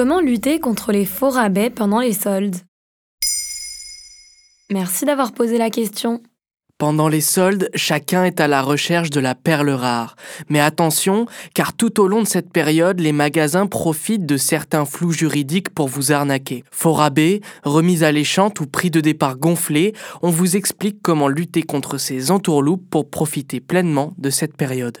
Comment lutter contre les faux rabais pendant les soldes? Merci d'avoir posé la question. Pendant les soldes, chacun est à la recherche de la perle rare. Mais attention, car tout au long de cette période, les magasins profitent de certains flous juridiques pour vous arnaquer. Faux rabais, remise alléchante ou prix de départ gonflé, on vous explique comment lutter contre ces entourloupes pour profiter pleinement de cette période.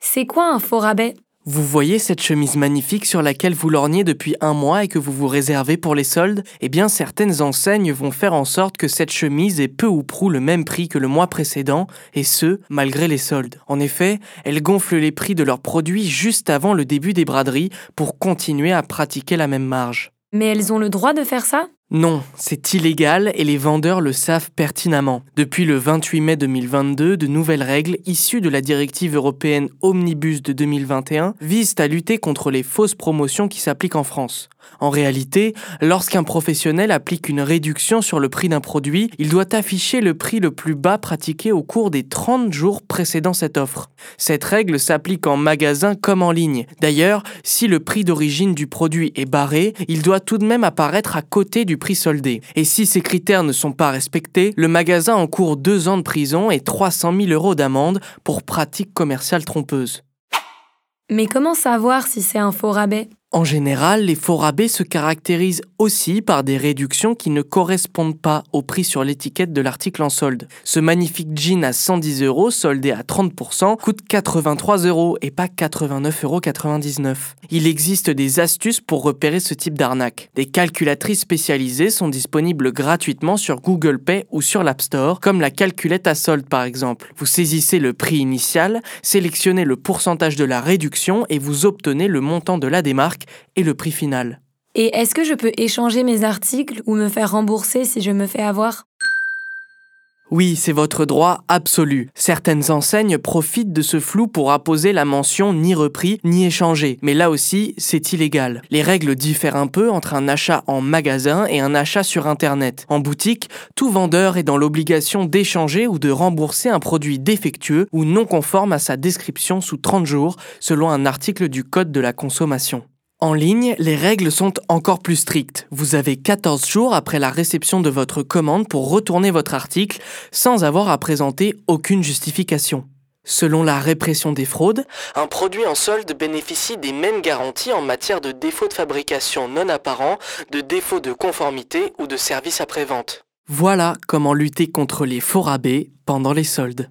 C'est quoi un faux rabais? Vous voyez cette chemise magnifique sur laquelle vous lorgnez depuis un mois et que vous vous réservez pour les soldes? Eh bien, certaines enseignes vont faire en sorte que cette chemise ait peu ou prou le même prix que le mois précédent, et ce, malgré les soldes. En effet, elles gonflent les prix de leurs produits juste avant le début des braderies pour continuer à pratiquer la même marge. Mais elles ont le droit de faire ça? Non, c'est illégal et les vendeurs le savent pertinemment. Depuis le 28 mai 2022, de nouvelles règles issues de la directive européenne Omnibus de 2021 visent à lutter contre les fausses promotions qui s'appliquent en France. En réalité, lorsqu'un professionnel applique une réduction sur le prix d'un produit, il doit afficher le prix le plus bas pratiqué au cours des 30 jours précédant cette offre. Cette règle s'applique en magasin comme en ligne. D'ailleurs, si le prix d'origine du produit est barré, il doit tout de même apparaître à côté du Et si ces critères ne sont pas respectés, le magasin encourt deux ans de prison et 300 000 euros d'amende pour pratique commerciale trompeuse. Mais comment savoir si c'est un faux rabais? En général, les faux rabais se caractérisent aussi par des réductions qui ne correspondent pas au prix sur l'étiquette de l'article en solde. Ce magnifique jean à 110 euros, soldé à 30%, coûte 83 euros et pas 89,99 euros. Il existe des astuces pour repérer ce type d'arnaque. Des calculatrices spécialisées sont disponibles gratuitement sur Google Pay ou sur l'App Store, comme la calculette à solde par exemple. Vous saisissez le prix initial, sélectionnez le pourcentage de la réduction et vous obtenez le montant de la démarque et le prix final. Et est-ce que je peux échanger mes articles ou me faire rembourser si je me fais avoir? Oui, c'est votre droit absolu. Certaines enseignes profitent de ce flou pour apposer la mention ni repris ni échangé. Mais là aussi, c'est illégal. Les règles diffèrent un peu entre un achat en magasin et un achat sur Internet. En boutique, tout vendeur est dans l'obligation d'échanger ou de rembourser un produit défectueux ou non conforme à sa description sous 30 jours, selon un article du Code de la consommation. En ligne, les règles sont encore plus strictes. Vous avez 14 jours après la réception de votre commande pour retourner votre article sans avoir à présenter aucune justification. Selon la répression des fraudes, un produit en solde bénéficie des mêmes garanties en matière de défaut de fabrication non apparent, de défaut de conformité ou de service après-vente. Voilà comment lutter contre les faux rabais pendant les soldes.